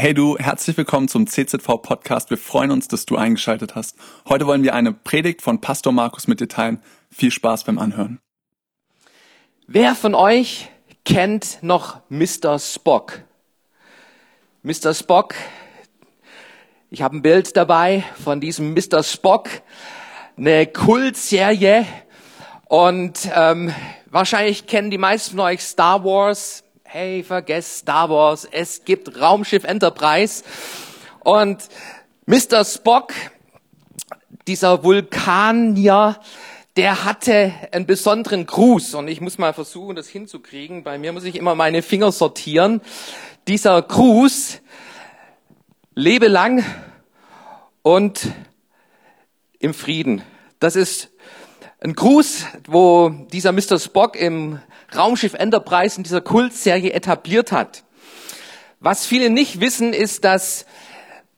Hey du, herzlich willkommen zum CZV Podcast. Wir freuen uns, dass du eingeschaltet hast. Heute wollen wir eine Predigt von Pastor Markus mit dir teilen. Viel Spaß beim Anhören. Wer von euch kennt noch Mr. Spock? Mr. Spock, ich habe ein Bild dabei von diesem Mr. Spock, eine Kultserie und ähm, wahrscheinlich kennen die meisten von euch Star Wars, hey, vergesst Star Wars, es gibt Raumschiff Enterprise. Und Mr. Spock, dieser Vulkanier, der hatte einen besonderen Gruß. Und ich muss mal versuchen, das hinzukriegen. Bei mir muss ich immer meine Finger sortieren. Dieser Gruß, lebe lang und im Frieden. Das ist ein Gruß, wo dieser Mr. Spock im Raumschiff Enterprise in dieser Kultserie etabliert hat. Was viele nicht wissen, ist, dass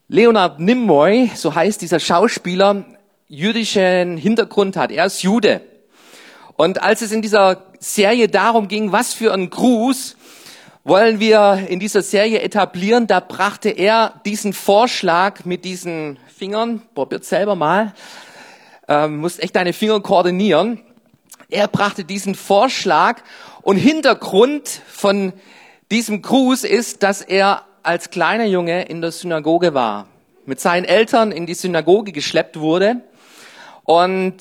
Leonard Nimoy, so heißt dieser Schauspieler, jüdischen Hintergrund hat. Er ist Jude. Und als es in dieser Serie darum ging, was für ein Gruß wollen wir in dieser Serie etablieren, da brachte er diesen Vorschlag mit diesen Fingern, probiert selber mal, ähm, musst echt deine Finger koordinieren. Er brachte diesen Vorschlag und Hintergrund von diesem Gruß ist, dass er als kleiner Junge in der Synagoge war, mit seinen Eltern in die Synagoge geschleppt wurde und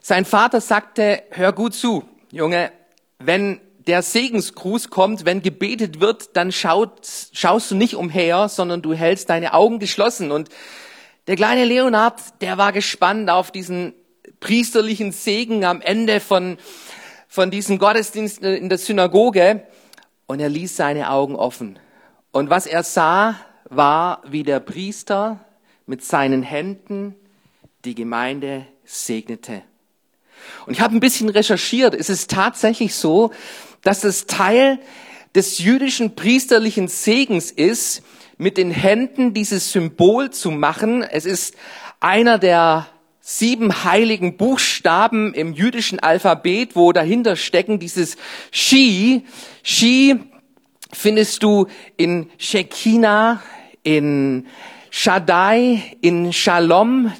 sein Vater sagte, hör gut zu, Junge, wenn der Segensgruß kommt, wenn gebetet wird, dann schaut, schaust du nicht umher, sondern du hältst deine Augen geschlossen. Und der kleine Leonard, der war gespannt auf diesen priesterlichen Segen am Ende von, von diesem Gottesdienst in der Synagoge und er ließ seine Augen offen. Und was er sah, war, wie der Priester mit seinen Händen die Gemeinde segnete. Und ich habe ein bisschen recherchiert. Es ist tatsächlich so, dass es Teil des jüdischen priesterlichen Segens ist, mit den Händen dieses Symbol zu machen. Es ist einer der sieben heiligen Buchstaben im jüdischen Alphabet, wo dahinter stecken dieses Shi. Shi findest du in Shekinah, in Shaddai, in Shalom.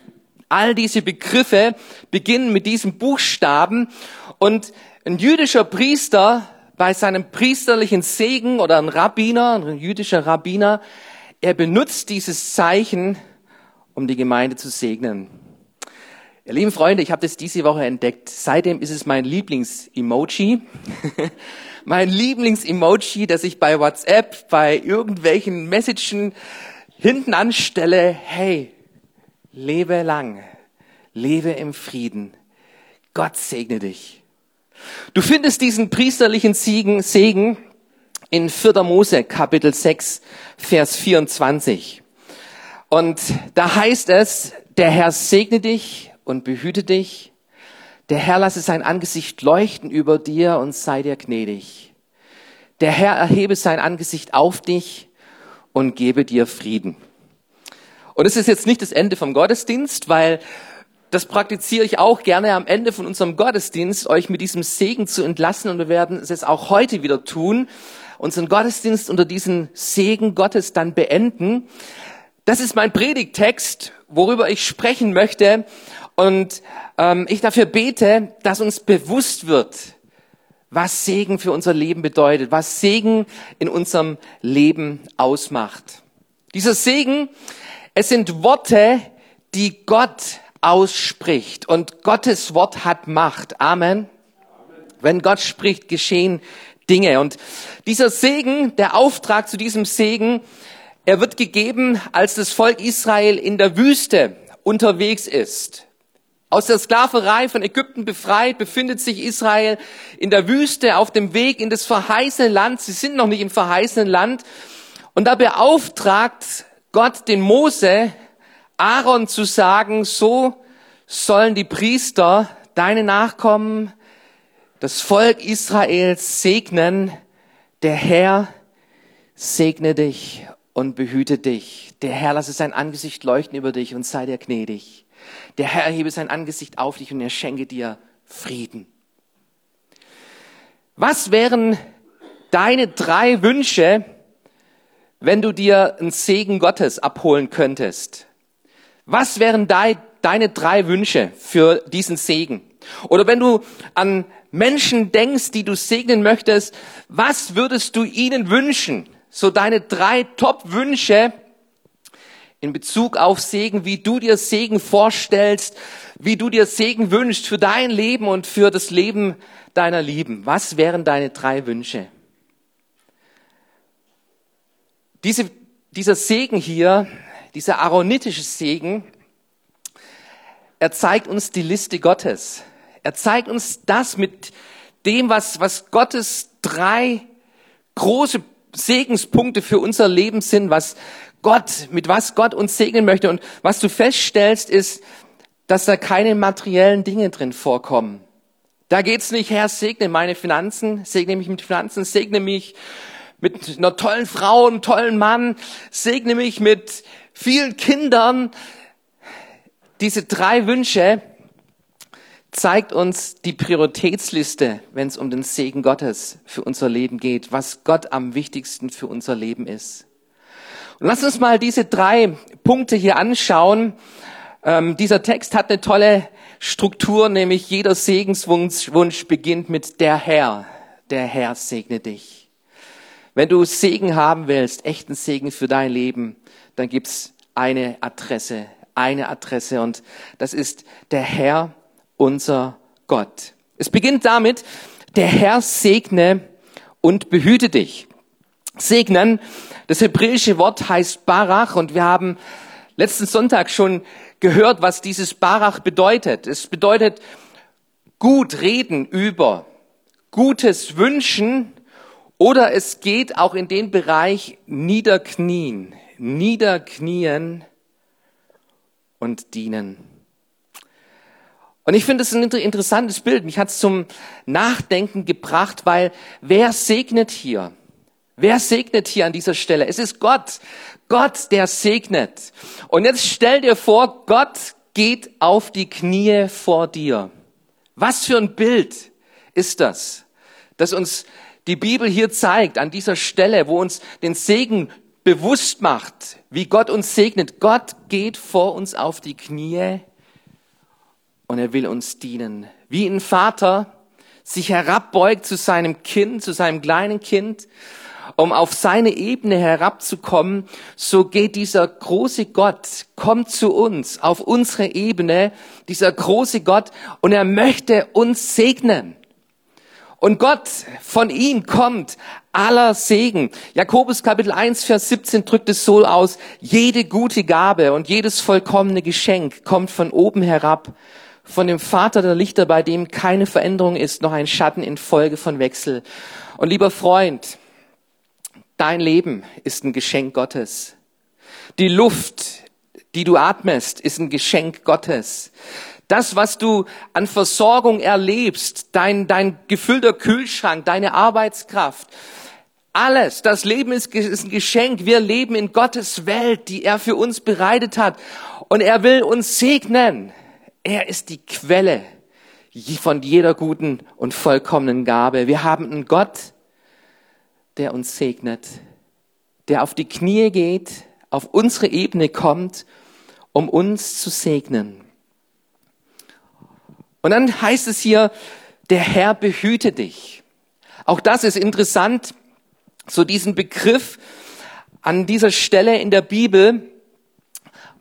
All diese Begriffe beginnen mit diesem Buchstaben und ein jüdischer Priester bei seinem priesterlichen Segen oder ein Rabbiner, ein jüdischer Rabbiner, er benutzt dieses Zeichen, um die Gemeinde zu segnen. Ihr lieben Freunde, ich habe das diese Woche entdeckt. Seitdem ist es mein Lieblings-Emoji. mein Lieblings-Emoji, das ich bei WhatsApp, bei irgendwelchen Messagen hinten anstelle. Hey, lebe lang, lebe im Frieden. Gott segne dich. Du findest diesen priesterlichen Segen, in 4. Mose Kapitel 6, Vers 24. Und da heißt es, der Herr segne dich und behüte dich. Der Herr lasse sein Angesicht leuchten über dir und sei dir gnädig. Der Herr erhebe sein Angesicht auf dich und gebe dir Frieden. Und es ist jetzt nicht das Ende vom Gottesdienst, weil das praktiziere ich auch gerne am Ende von unserem Gottesdienst, euch mit diesem Segen zu entlassen. Und wir werden es jetzt auch heute wieder tun, unseren Gottesdienst unter diesen Segen Gottes dann beenden. Das ist mein Predigtext, worüber ich sprechen möchte. Und ähm, ich dafür bete, dass uns bewusst wird, was Segen für unser Leben bedeutet, was Segen in unserem Leben ausmacht. Dieser Segen, es sind Worte, die Gott ausspricht. Und Gottes Wort hat Macht. Amen. Amen. Wenn Gott spricht, geschehen Dinge. Und dieser Segen, der Auftrag zu diesem Segen, er wird gegeben, als das Volk Israel in der Wüste unterwegs ist. Aus der Sklaverei von Ägypten befreit, befindet sich Israel in der Wüste auf dem Weg in das verheißene Land. Sie sind noch nicht im verheißenen Land. Und da beauftragt Gott den Mose, Aaron zu sagen, so sollen die Priester, deine Nachkommen, das Volk Israels segnen. Der Herr segne dich und behüte dich. Der Herr lasse sein Angesicht leuchten über dich und sei dir gnädig. Der Herr erhebe sein Angesicht auf dich und er schenke dir Frieden. Was wären deine drei Wünsche wenn du dir einen Segen Gottes abholen könntest? Was wären dei, deine drei Wünsche für diesen Segen? Oder wenn du an Menschen denkst, die du segnen möchtest, was würdest du ihnen wünschen? So deine drei Top-Wünsche in Bezug auf Segen, wie du dir Segen vorstellst, wie du dir Segen wünschst für dein Leben und für das Leben deiner Lieben. Was wären deine drei Wünsche? Diese, dieser Segen hier, dieser aaronitische Segen, er zeigt uns die Liste Gottes. Er zeigt uns das mit dem, was, was Gottes drei große Segenspunkte für unser Leben sind, was Gott, mit was Gott uns segnen möchte. Und was du feststellst, ist, dass da keine materiellen Dinge drin vorkommen. Da geht's nicht, Herr, segne meine Finanzen, segne mich mit Finanzen, segne mich mit einer tollen Frau, einem tollen Mann, segne mich mit vielen Kindern. Diese drei Wünsche zeigt uns die Prioritätsliste, wenn es um den Segen Gottes für unser Leben geht, was Gott am wichtigsten für unser Leben ist. Lass uns mal diese drei Punkte hier anschauen. Ähm, dieser Text hat eine tolle Struktur, nämlich jeder Segenswunsch beginnt mit der Herr. Der Herr segne dich. Wenn du Segen haben willst, echten Segen für dein Leben, dann gibt's eine Adresse, eine Adresse und das ist der Herr, unser Gott. Es beginnt damit, der Herr segne und behüte dich. Segnen, das hebräische Wort heißt Barach und wir haben letzten Sonntag schon gehört, was dieses Barach bedeutet. Es bedeutet gut reden über, Gutes wünschen oder es geht auch in den Bereich niederknien, niederknien und dienen. Und ich finde es ein interessantes Bild. Mich hat es zum Nachdenken gebracht, weil wer segnet hier? Wer segnet hier an dieser Stelle? Es ist Gott. Gott, der segnet. Und jetzt stell dir vor, Gott geht auf die Knie vor dir. Was für ein Bild ist das, das uns die Bibel hier zeigt, an dieser Stelle, wo uns den Segen bewusst macht, wie Gott uns segnet. Gott geht vor uns auf die Knie und er will uns dienen. Wie ein Vater sich herabbeugt zu seinem Kind, zu seinem kleinen Kind, um auf seine Ebene herabzukommen, so geht dieser große Gott, kommt zu uns auf unsere Ebene, dieser große Gott, und er möchte uns segnen. Und Gott, von ihm kommt aller Segen. Jakobus Kapitel 1, Vers 17 drückt es so aus, jede gute Gabe und jedes vollkommene Geschenk kommt von oben herab, von dem Vater der Lichter, bei dem keine Veränderung ist, noch ein Schatten in Folge von Wechsel. Und lieber Freund, dein Leben ist ein Geschenk Gottes. Die Luft, die du atmest, ist ein Geschenk Gottes. Das, was du an Versorgung erlebst, dein, dein gefüllter Kühlschrank, deine Arbeitskraft, alles, das Leben ist, ist ein Geschenk. Wir leben in Gottes Welt, die er für uns bereitet hat. Und er will uns segnen. Er ist die Quelle von jeder guten und vollkommenen Gabe. Wir haben einen Gott, der uns segnet, der auf die Knie geht, auf unsere Ebene kommt, um uns zu segnen. Und dann heißt es hier, der Herr behüte dich. Auch das ist interessant, so diesen Begriff an dieser Stelle in der Bibel.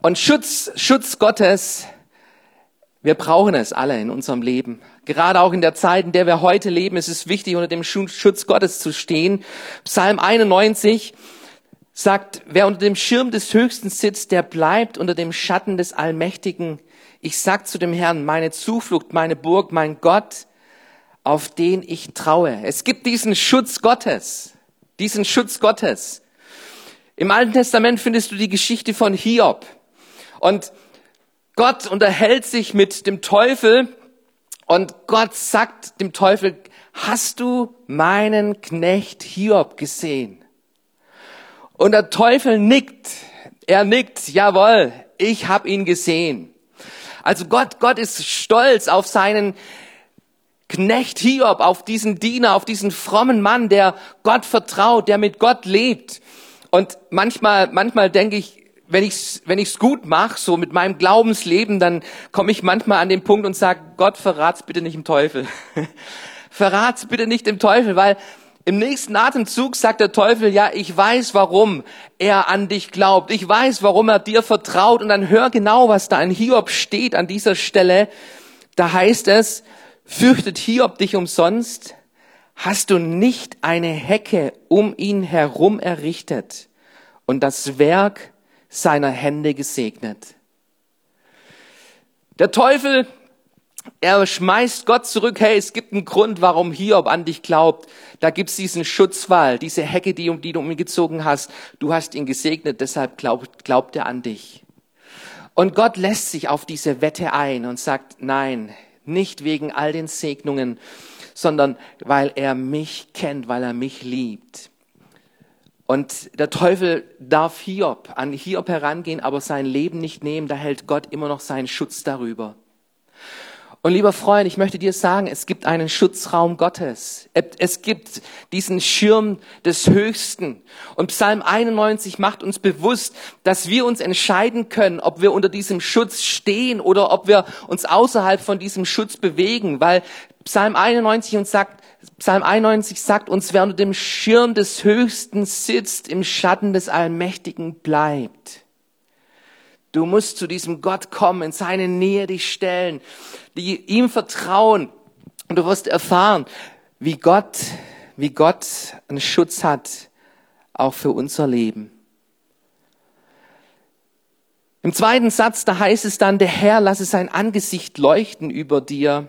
Und Schutz, Schutz Gottes, wir brauchen es alle in unserem Leben. Gerade auch in der Zeit, in der wir heute leben, ist es wichtig, unter dem Schutz Gottes zu stehen. Psalm 91 sagt, wer unter dem Schirm des Höchsten sitzt, der bleibt unter dem Schatten des Allmächtigen. Ich sag zu dem Herrn, meine Zuflucht, meine Burg, mein Gott, auf den ich traue. Es gibt diesen Schutz Gottes, diesen Schutz Gottes. Im Alten Testament findest du die Geschichte von Hiob. Und Gott unterhält sich mit dem Teufel und Gott sagt dem Teufel, hast du meinen Knecht Hiob gesehen? Und der Teufel nickt. Er nickt, jawohl, ich habe ihn gesehen. Also Gott, Gott ist stolz auf seinen Knecht Hiob, auf diesen Diener, auf diesen frommen Mann, der Gott vertraut, der mit Gott lebt. Und manchmal, manchmal denke ich, wenn ich's, wenn ich's gut mache, so mit meinem Glaubensleben, dann komme ich manchmal an den Punkt und sage, Gott, verrat's bitte nicht im Teufel. verrat's bitte nicht im Teufel, weil im nächsten Atemzug sagt der Teufel, ja, ich weiß, warum er an dich glaubt. Ich weiß, warum er dir vertraut. Und dann hör genau, was da in Hiob steht an dieser Stelle. Da heißt es, fürchtet Hiob dich umsonst? Hast du nicht eine Hecke um ihn herum errichtet und das Werk seiner Hände gesegnet? Der Teufel er schmeißt Gott zurück, hey, es gibt einen Grund, warum Hiob an dich glaubt. Da gibt's diesen Schutzwall, diese Hecke, die, die du um ihn gezogen hast. Du hast ihn gesegnet, deshalb glaubt, glaubt er an dich. Und Gott lässt sich auf diese Wette ein und sagt, nein, nicht wegen all den Segnungen, sondern weil er mich kennt, weil er mich liebt. Und der Teufel darf Hiob, an Hiob herangehen, aber sein Leben nicht nehmen, da hält Gott immer noch seinen Schutz darüber. Und lieber Freund, ich möchte dir sagen, es gibt einen Schutzraum Gottes. Es gibt diesen Schirm des Höchsten. Und Psalm 91 macht uns bewusst, dass wir uns entscheiden können, ob wir unter diesem Schutz stehen oder ob wir uns außerhalb von diesem Schutz bewegen, weil Psalm 91 uns sagt, Psalm 91 sagt uns, wer unter dem Schirm des Höchsten sitzt, im Schatten des Allmächtigen bleibt. Du musst zu diesem Gott kommen, in seine Nähe dich stellen, die ihm vertrauen. Und du wirst erfahren, wie Gott, wie Gott einen Schutz hat, auch für unser Leben. Im zweiten Satz, da heißt es dann, der Herr lasse sein Angesicht leuchten über dir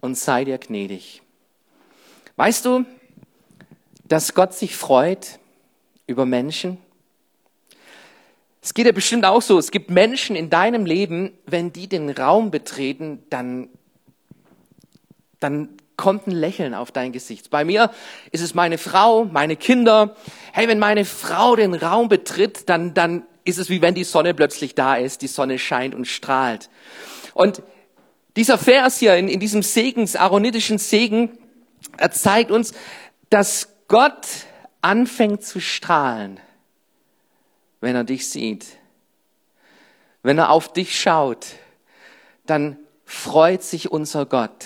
und sei dir gnädig. Weißt du, dass Gott sich freut über Menschen? Es geht ja bestimmt auch so. Es gibt Menschen in deinem Leben, wenn die den Raum betreten, dann, dann kommt ein Lächeln auf dein Gesicht. Bei mir ist es meine Frau, meine Kinder. Hey, wenn meine Frau den Raum betritt, dann, dann ist es wie wenn die Sonne plötzlich da ist. Die Sonne scheint und strahlt. Und dieser Vers hier in, in diesem Segens, aaronitischen Segen, er zeigt uns, dass Gott anfängt zu strahlen wenn er dich sieht. Wenn er auf dich schaut, dann freut sich unser Gott.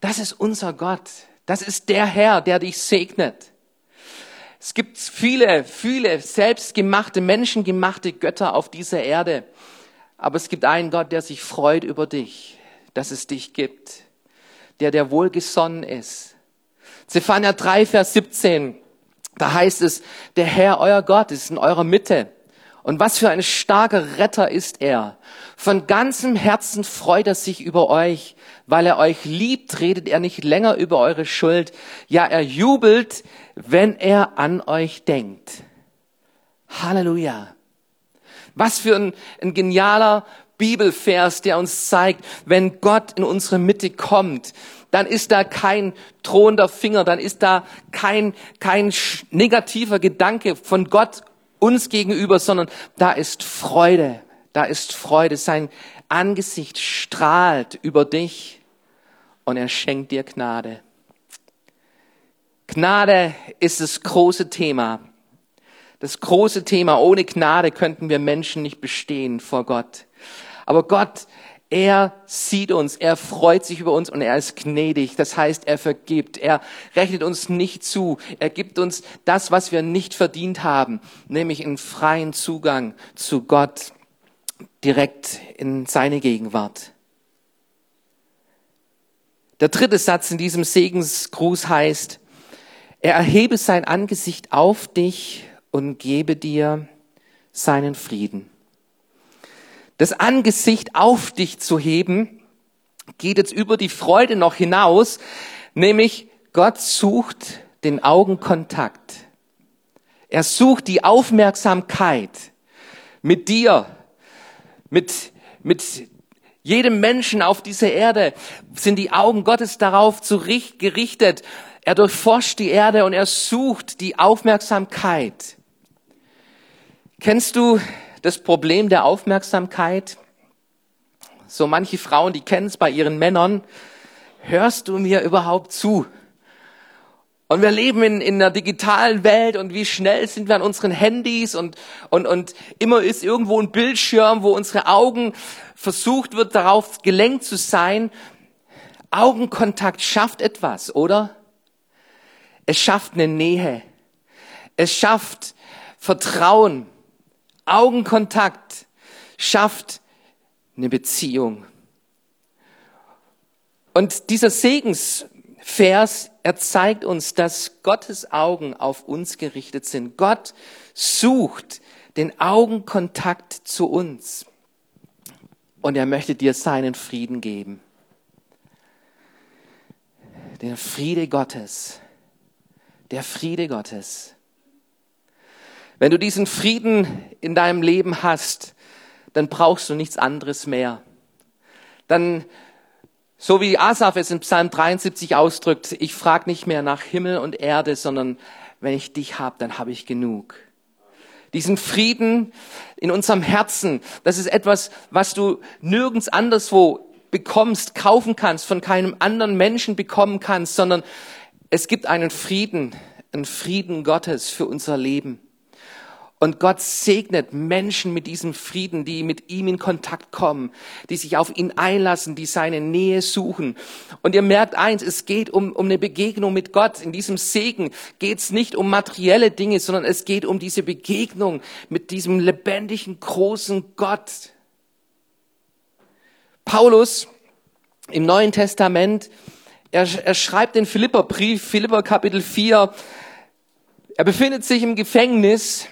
Das ist unser Gott. Das ist der Herr, der dich segnet. Es gibt viele, viele selbstgemachte, menschengemachte Götter auf dieser Erde. Aber es gibt einen Gott, der sich freut über dich, dass es dich gibt. Der, der wohlgesonnen ist. Zephania 3, Vers 17. Da heißt es, der Herr, euer Gott, ist in eurer Mitte. Und was für ein starker Retter ist er. Von ganzem Herzen freut er sich über euch. Weil er euch liebt, redet er nicht länger über eure Schuld. Ja, er jubelt, wenn er an euch denkt. Halleluja. Was für ein, ein genialer Bibelvers, der uns zeigt, wenn Gott in unsere Mitte kommt, dann ist da kein drohender Finger, dann ist da kein, kein negativer Gedanke von Gott uns gegenüber, sondern da ist Freude, da ist Freude. Sein Angesicht strahlt über dich und er schenkt dir Gnade. Gnade ist das große Thema. Das große Thema. Ohne Gnade könnten wir Menschen nicht bestehen vor Gott. Aber Gott, er sieht uns, er freut sich über uns und er ist gnädig. Das heißt, er vergibt. Er rechnet uns nicht zu. Er gibt uns das, was wir nicht verdient haben, nämlich einen freien Zugang zu Gott direkt in seine Gegenwart. Der dritte Satz in diesem Segensgruß heißt, er erhebe sein Angesicht auf dich und gebe dir seinen Frieden das Angesicht auf dich zu heben, geht jetzt über die Freude noch hinaus, nämlich Gott sucht den Augenkontakt. Er sucht die Aufmerksamkeit mit dir, mit, mit jedem Menschen auf dieser Erde sind die Augen Gottes darauf gerichtet. Er durchforscht die Erde und er sucht die Aufmerksamkeit. Kennst du das Problem der Aufmerksamkeit. So manche Frauen, die kennen es bei ihren Männern. Hörst du mir überhaupt zu? Und wir leben in, in einer digitalen Welt und wie schnell sind wir an unseren Handys und, und, und immer ist irgendwo ein Bildschirm, wo unsere Augen versucht wird, darauf gelenkt zu sein. Augenkontakt schafft etwas, oder? Es schafft eine Nähe. Es schafft Vertrauen. Augenkontakt schafft eine Beziehung. Und dieser Segensvers, er zeigt uns, dass Gottes Augen auf uns gerichtet sind. Gott sucht den Augenkontakt zu uns. Und er möchte dir seinen Frieden geben. Den Friede Gottes. Der Friede Gottes. Wenn du diesen Frieden in deinem Leben hast, dann brauchst du nichts anderes mehr. Dann so wie Asaf es in Psalm 73 ausdrückt, ich frage nicht mehr nach Himmel und Erde, sondern wenn ich dich habe, dann habe ich genug. Diesen Frieden in unserem Herzen, das ist etwas, was du nirgends anderswo bekommst, kaufen kannst, von keinem anderen Menschen bekommen kannst, sondern es gibt einen Frieden, einen Frieden Gottes für unser Leben. Und Gott segnet Menschen mit diesem Frieden, die mit ihm in Kontakt kommen, die sich auf ihn einlassen, die seine Nähe suchen. Und ihr merkt eins, es geht um, um eine Begegnung mit Gott. In diesem Segen geht es nicht um materielle Dinge, sondern es geht um diese Begegnung mit diesem lebendigen, großen Gott. Paulus im Neuen Testament, er, er schreibt den Philipperbrief, Philipper Kapitel 4, er befindet sich im Gefängnis,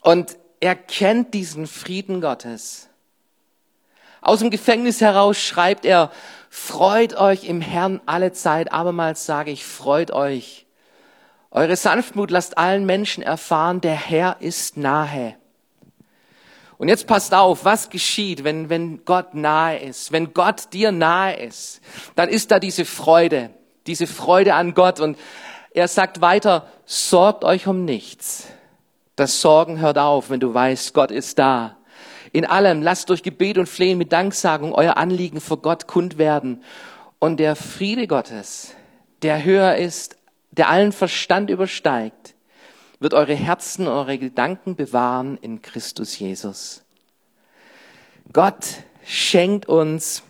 und er kennt diesen Frieden Gottes. Aus dem Gefängnis heraus schreibt er, freut euch im Herrn alle Zeit. Abermals sage ich, freut euch. Eure Sanftmut lasst allen Menschen erfahren, der Herr ist nahe. Und jetzt passt auf, was geschieht, wenn, wenn Gott nahe ist, wenn Gott dir nahe ist, dann ist da diese Freude, diese Freude an Gott. Und er sagt weiter, sorgt euch um nichts das Sorgen hört auf, wenn du weißt, Gott ist da. In allem lasst durch Gebet und Flehen mit Danksagung euer Anliegen vor Gott kund werden. Und der Friede Gottes, der höher ist, der allen Verstand übersteigt, wird eure Herzen, eure Gedanken bewahren in Christus Jesus. Gott schenkt uns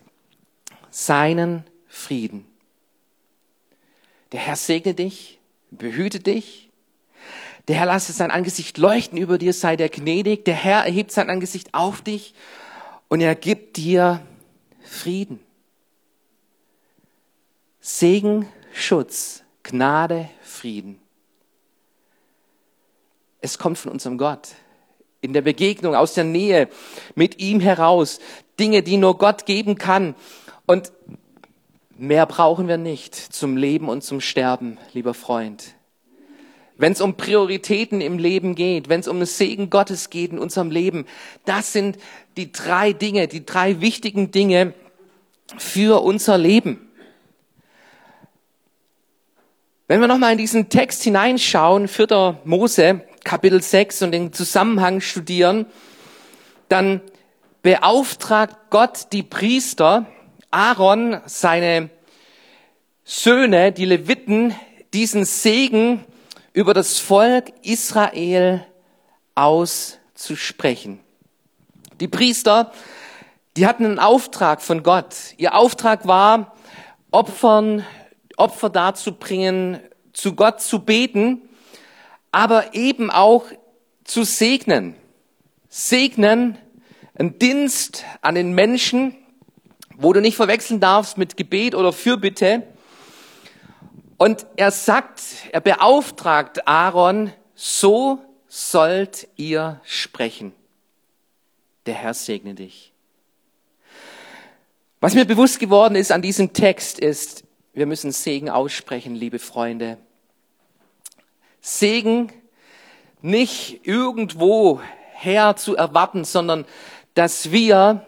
seinen Frieden. Der Herr segne dich, behüte dich, der Herr lasse sein Angesicht leuchten über dir, sei der gnädig. Der Herr erhebt sein Angesicht auf dich und er gibt dir Frieden. Segen, Schutz, Gnade, Frieden. Es kommt von unserem Gott. In der Begegnung, aus der Nähe, mit ihm heraus. Dinge, die nur Gott geben kann. Und mehr brauchen wir nicht zum Leben und zum Sterben, lieber Freund wenn es um Prioritäten im Leben geht, wenn es um den Segen Gottes geht in unserem Leben, das sind die drei Dinge, die drei wichtigen Dinge für unser Leben. Wenn wir nochmal in diesen Text hineinschauen, 4. Mose, Kapitel 6 und den Zusammenhang studieren, dann beauftragt Gott die Priester, Aaron, seine Söhne, die Leviten, diesen Segen über das Volk Israel auszusprechen. Die Priester, die hatten einen Auftrag von Gott. Ihr Auftrag war, Opfern, Opfer darzubringen, zu Gott zu beten, aber eben auch zu segnen. Segnen, ein Dienst an den Menschen, wo du nicht verwechseln darfst mit Gebet oder Fürbitte, und er sagt, er beauftragt Aaron, so sollt ihr sprechen. Der Herr segne dich. Was mir bewusst geworden ist an diesem Text ist, wir müssen Segen aussprechen, liebe Freunde. Segen nicht irgendwo her zu erwarten, sondern dass wir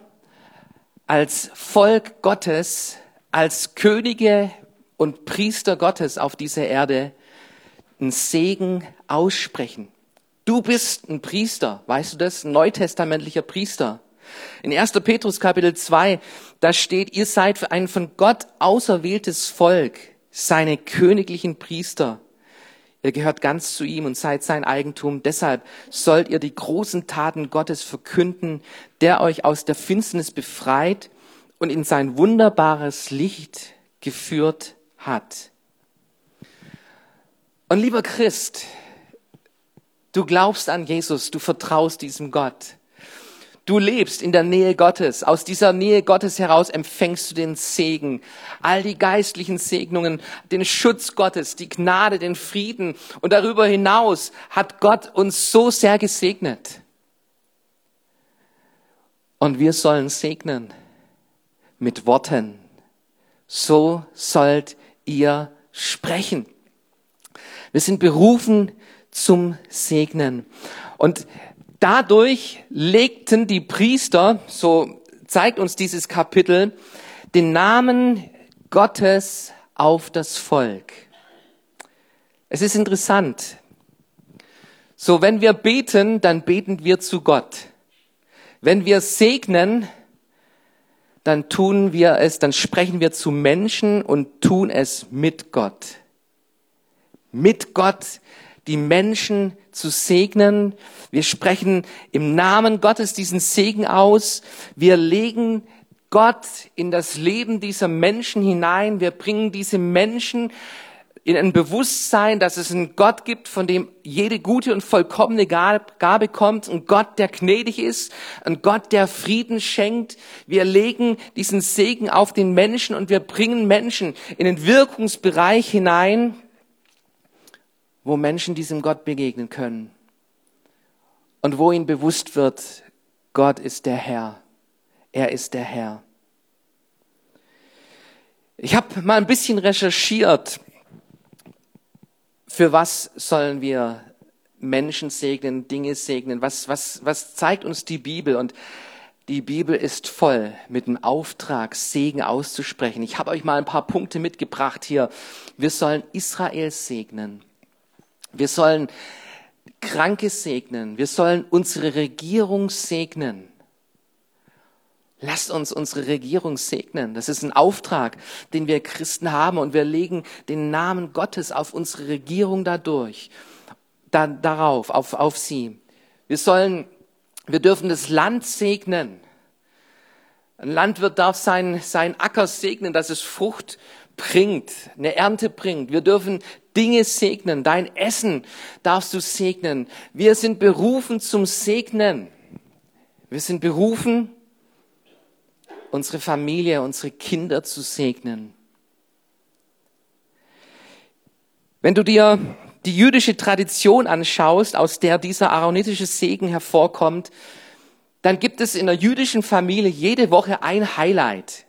als Volk Gottes, als Könige und Priester Gottes auf dieser Erde einen Segen aussprechen. Du bist ein Priester, weißt du das? Ein neutestamentlicher Priester. In 1. Petrus Kapitel 2, da steht, ihr seid für ein von Gott auserwähltes Volk, seine königlichen Priester. Ihr gehört ganz zu ihm und seid sein Eigentum. Deshalb sollt ihr die großen Taten Gottes verkünden, der euch aus der Finsternis befreit und in sein wunderbares Licht geführt hat. Und lieber Christ, du glaubst an Jesus, du vertraust diesem Gott. Du lebst in der Nähe Gottes. Aus dieser Nähe Gottes heraus empfängst du den Segen, all die geistlichen Segnungen, den Schutz Gottes, die Gnade, den Frieden. Und darüber hinaus hat Gott uns so sehr gesegnet. Und wir sollen segnen mit Worten. So sollt ihr sprechen. Wir sind berufen zum Segnen. Und Dadurch legten die Priester, so zeigt uns dieses Kapitel, den Namen Gottes auf das Volk. Es ist interessant. So, wenn wir beten, dann beten wir zu Gott. Wenn wir segnen, dann tun wir es, dann sprechen wir zu Menschen und tun es mit Gott. Mit Gott die Menschen zu segnen. Wir sprechen im Namen Gottes diesen Segen aus. Wir legen Gott in das Leben dieser Menschen hinein. Wir bringen diese Menschen in ein Bewusstsein, dass es einen Gott gibt, von dem jede gute und vollkommene Gabe kommt, ein Gott, der gnädig ist, ein Gott, der Frieden schenkt. Wir legen diesen Segen auf den Menschen und wir bringen Menschen in den Wirkungsbereich hinein, wo Menschen diesem Gott begegnen können und wo ihnen bewusst wird, Gott ist der Herr. Er ist der Herr. Ich habe mal ein bisschen recherchiert, für was sollen wir Menschen segnen, Dinge segnen, was, was, was zeigt uns die Bibel? Und die Bibel ist voll mit dem Auftrag, Segen auszusprechen. Ich habe euch mal ein paar Punkte mitgebracht hier. Wir sollen Israel segnen. Wir sollen Kranke segnen. Wir sollen unsere Regierung segnen. Lasst uns unsere Regierung segnen. Das ist ein Auftrag, den wir Christen haben und wir legen den Namen Gottes auf unsere Regierung dadurch, da, darauf, auf, auf sie. Wir sollen, wir dürfen das Land segnen. Ein Landwirt darf sein, sein Acker segnen, dass es Frucht bringt, eine Ernte bringt. Wir dürfen Dinge segnen. Dein Essen darfst du segnen. Wir sind berufen zum Segnen. Wir sind berufen, unsere Familie, unsere Kinder zu segnen. Wenn du dir die jüdische Tradition anschaust, aus der dieser aaronitische Segen hervorkommt, dann gibt es in der jüdischen Familie jede Woche ein Highlight,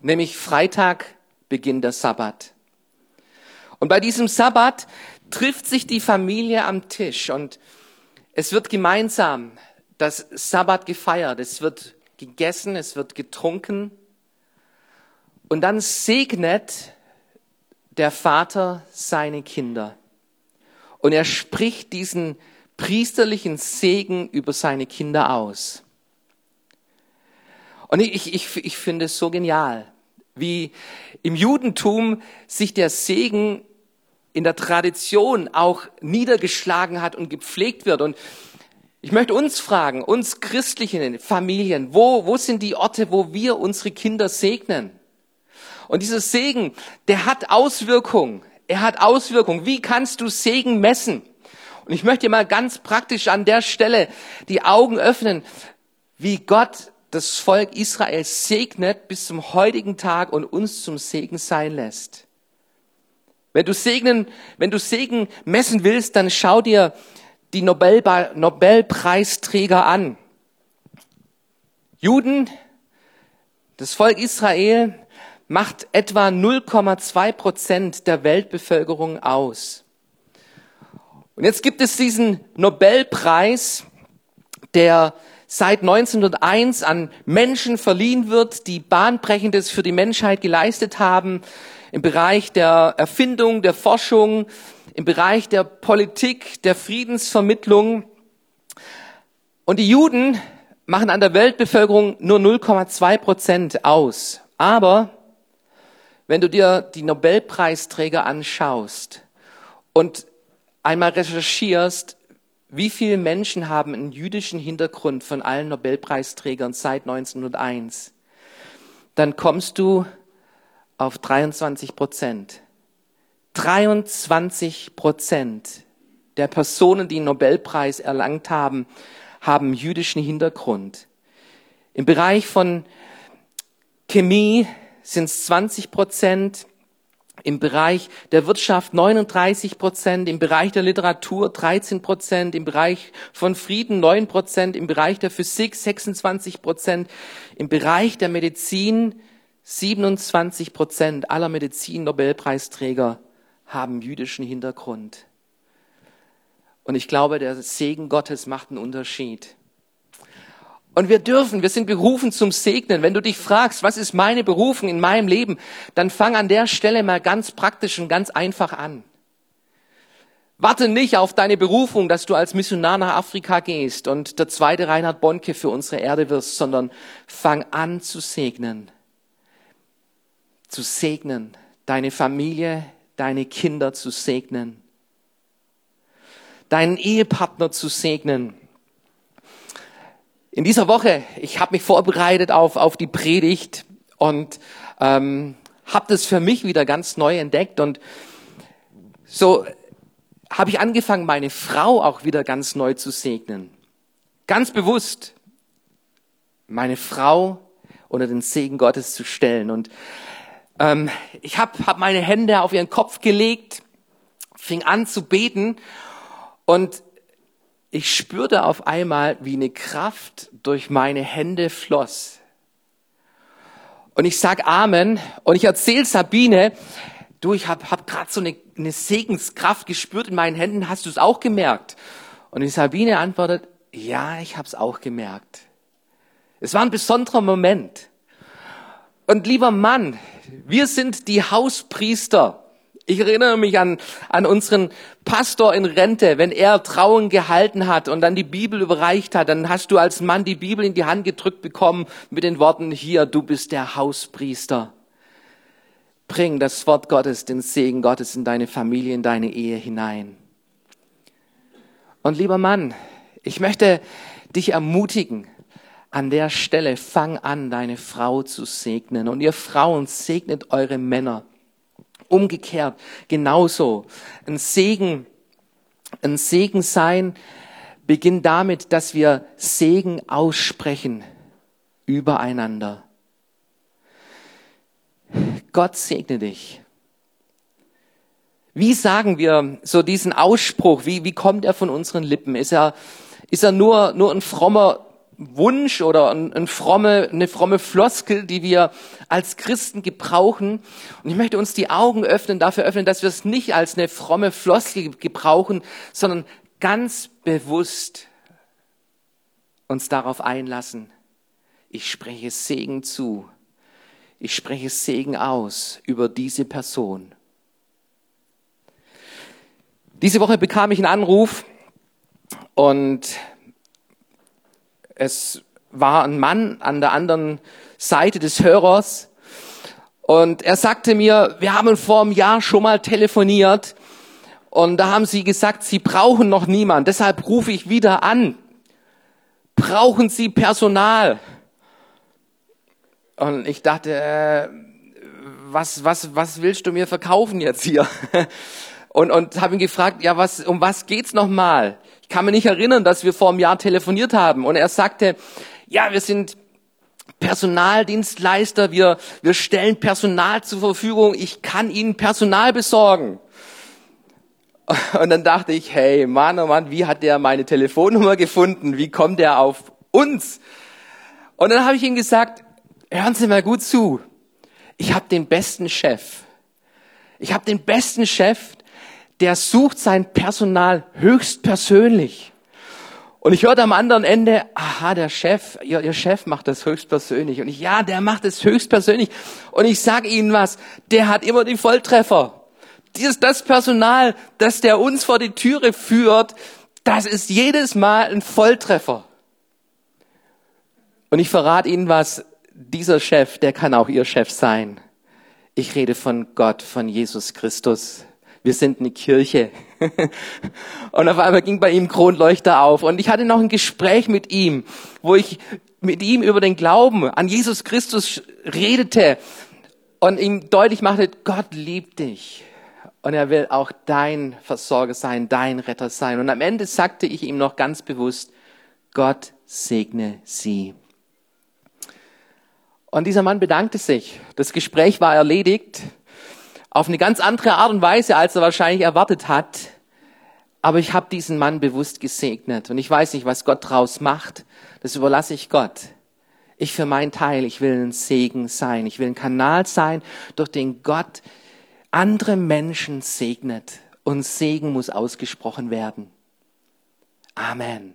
nämlich Freitag beginnt der Sabbat. Und bei diesem Sabbat trifft sich die Familie am Tisch und es wird gemeinsam das Sabbat gefeiert. Es wird gegessen, es wird getrunken. Und dann segnet der Vater seine Kinder. Und er spricht diesen priesterlichen Segen über seine Kinder aus. Und ich, ich, ich finde es so genial wie im Judentum sich der Segen in der Tradition auch niedergeschlagen hat und gepflegt wird. Und ich möchte uns fragen, uns christlichen Familien, wo, wo sind die Orte, wo wir unsere Kinder segnen? Und dieser Segen, der hat Auswirkungen. Er hat Auswirkungen. Wie kannst du Segen messen? Und ich möchte mal ganz praktisch an der Stelle die Augen öffnen, wie Gott das Volk Israel segnet bis zum heutigen Tag und uns zum Segen sein lässt. Wenn du segnen, wenn du Segen messen willst, dann schau dir die Nobel Nobelpreisträger an. Juden, das Volk Israel macht etwa 0,2 Prozent der Weltbevölkerung aus. Und jetzt gibt es diesen Nobelpreis, der seit 1901 an Menschen verliehen wird, die Bahnbrechendes für die Menschheit geleistet haben, im Bereich der Erfindung, der Forschung, im Bereich der Politik, der Friedensvermittlung. Und die Juden machen an der Weltbevölkerung nur 0,2 Prozent aus. Aber wenn du dir die Nobelpreisträger anschaust und einmal recherchierst, wie viele Menschen haben einen jüdischen Hintergrund von allen Nobelpreisträgern seit 1901, dann kommst du auf 23 Prozent. 23 Prozent der Personen, die einen Nobelpreis erlangt haben, haben jüdischen Hintergrund. Im Bereich von Chemie sind es 20 Prozent, im Bereich der Wirtschaft 39 Prozent, im Bereich der Literatur 13 Prozent, im Bereich von Frieden 9 Prozent, im Bereich der Physik 26 Prozent, im Bereich der Medizin 27 Prozent aller Medizin-Nobelpreisträger haben jüdischen Hintergrund. Und ich glaube, der Segen Gottes macht einen Unterschied. Und wir dürfen, wir sind berufen zum Segnen. Wenn du dich fragst, was ist meine Berufung in meinem Leben, dann fang an der Stelle mal ganz praktisch und ganz einfach an. Warte nicht auf deine Berufung, dass du als Missionar nach Afrika gehst und der zweite Reinhard Bonke für unsere Erde wirst, sondern fang an zu segnen. Zu segnen. Deine Familie, deine Kinder zu segnen. Deinen Ehepartner zu segnen in dieser Woche, ich habe mich vorbereitet auf, auf die Predigt und ähm, habe das für mich wieder ganz neu entdeckt und so habe ich angefangen, meine Frau auch wieder ganz neu zu segnen. Ganz bewusst meine Frau unter den Segen Gottes zu stellen. Und ähm, ich habe hab meine Hände auf ihren Kopf gelegt, fing an zu beten und ich spürte auf einmal, wie eine Kraft durch meine Hände floss. Und ich sag Amen und ich erzähle Sabine, du, ich habe hab, gerade so eine, eine Segenskraft gespürt in meinen Händen, hast du es auch gemerkt? Und die Sabine antwortet, ja, ich habe es auch gemerkt. Es war ein besonderer Moment. Und lieber Mann, wir sind die Hauspriester ich erinnere mich an, an unseren Pastor in Rente, wenn er Trauen gehalten hat und dann die Bibel überreicht hat, dann hast du als Mann die Bibel in die Hand gedrückt bekommen mit den Worten, hier, du bist der Hauspriester. Bring das Wort Gottes, den Segen Gottes in deine Familie, in deine Ehe hinein. Und lieber Mann, ich möchte dich ermutigen, an der Stelle fang an, deine Frau zu segnen. Und ihr Frauen segnet eure Männer. Umgekehrt genauso. Ein Segen, ein Segen sein beginnt damit, dass wir Segen aussprechen übereinander. Gott segne dich. Wie sagen wir so diesen Ausspruch? Wie, wie kommt er von unseren Lippen? Ist er, ist er nur, nur ein frommer Wunsch oder ein, ein fromme, eine fromme Floskel, die wir als Christen gebrauchen. Und ich möchte uns die Augen öffnen, dafür öffnen, dass wir es nicht als eine fromme Floskel gebrauchen, sondern ganz bewusst uns darauf einlassen. Ich spreche Segen zu. Ich spreche Segen aus über diese Person. Diese Woche bekam ich einen Anruf und es war ein Mann an der anderen Seite des Hörers und er sagte mir, wir haben vor einem Jahr schon mal telefoniert und da haben sie gesagt, sie brauchen noch niemand, deshalb rufe ich wieder an. Brauchen Sie Personal? Und ich dachte, äh, was, was, was willst du mir verkaufen jetzt hier? Und, und habe ihn gefragt, ja, was, um was geht's nochmal? Ich kann mich nicht erinnern, dass wir vor einem Jahr telefoniert haben. Und er sagte, ja, wir sind Personaldienstleister, wir, wir stellen Personal zur Verfügung, ich kann Ihnen Personal besorgen. Und dann dachte ich, hey, Mann, oh Mann, wie hat der meine Telefonnummer gefunden? Wie kommt der auf uns? Und dann habe ich ihm gesagt, hören Sie mal gut zu. Ich habe den besten Chef. Ich habe den besten Chef, der sucht sein Personal höchstpersönlich. Und ich hörte am anderen Ende, aha, der Chef, ihr, ihr Chef macht das höchstpersönlich. Und ich, ja, der macht es höchstpersönlich. Und ich sage Ihnen was, der hat immer die Volltreffer. Dieses, das Personal, das der uns vor die Türe führt, das ist jedes Mal ein Volltreffer. Und ich verrate Ihnen was, dieser Chef, der kann auch Ihr Chef sein. Ich rede von Gott, von Jesus Christus. Wir sind eine Kirche. und auf einmal ging bei ihm Kronleuchter auf. Und ich hatte noch ein Gespräch mit ihm, wo ich mit ihm über den Glauben an Jesus Christus redete und ihm deutlich machte, Gott liebt dich. Und er will auch dein Versorger sein, dein Retter sein. Und am Ende sagte ich ihm noch ganz bewusst, Gott segne sie. Und dieser Mann bedankte sich. Das Gespräch war erledigt. Auf eine ganz andere Art und Weise, als er wahrscheinlich erwartet hat. Aber ich habe diesen Mann bewusst gesegnet. Und ich weiß nicht, was Gott draus macht. Das überlasse ich Gott. Ich für meinen Teil, ich will ein Segen sein. Ich will ein Kanal sein, durch den Gott andere Menschen segnet. Und Segen muss ausgesprochen werden. Amen.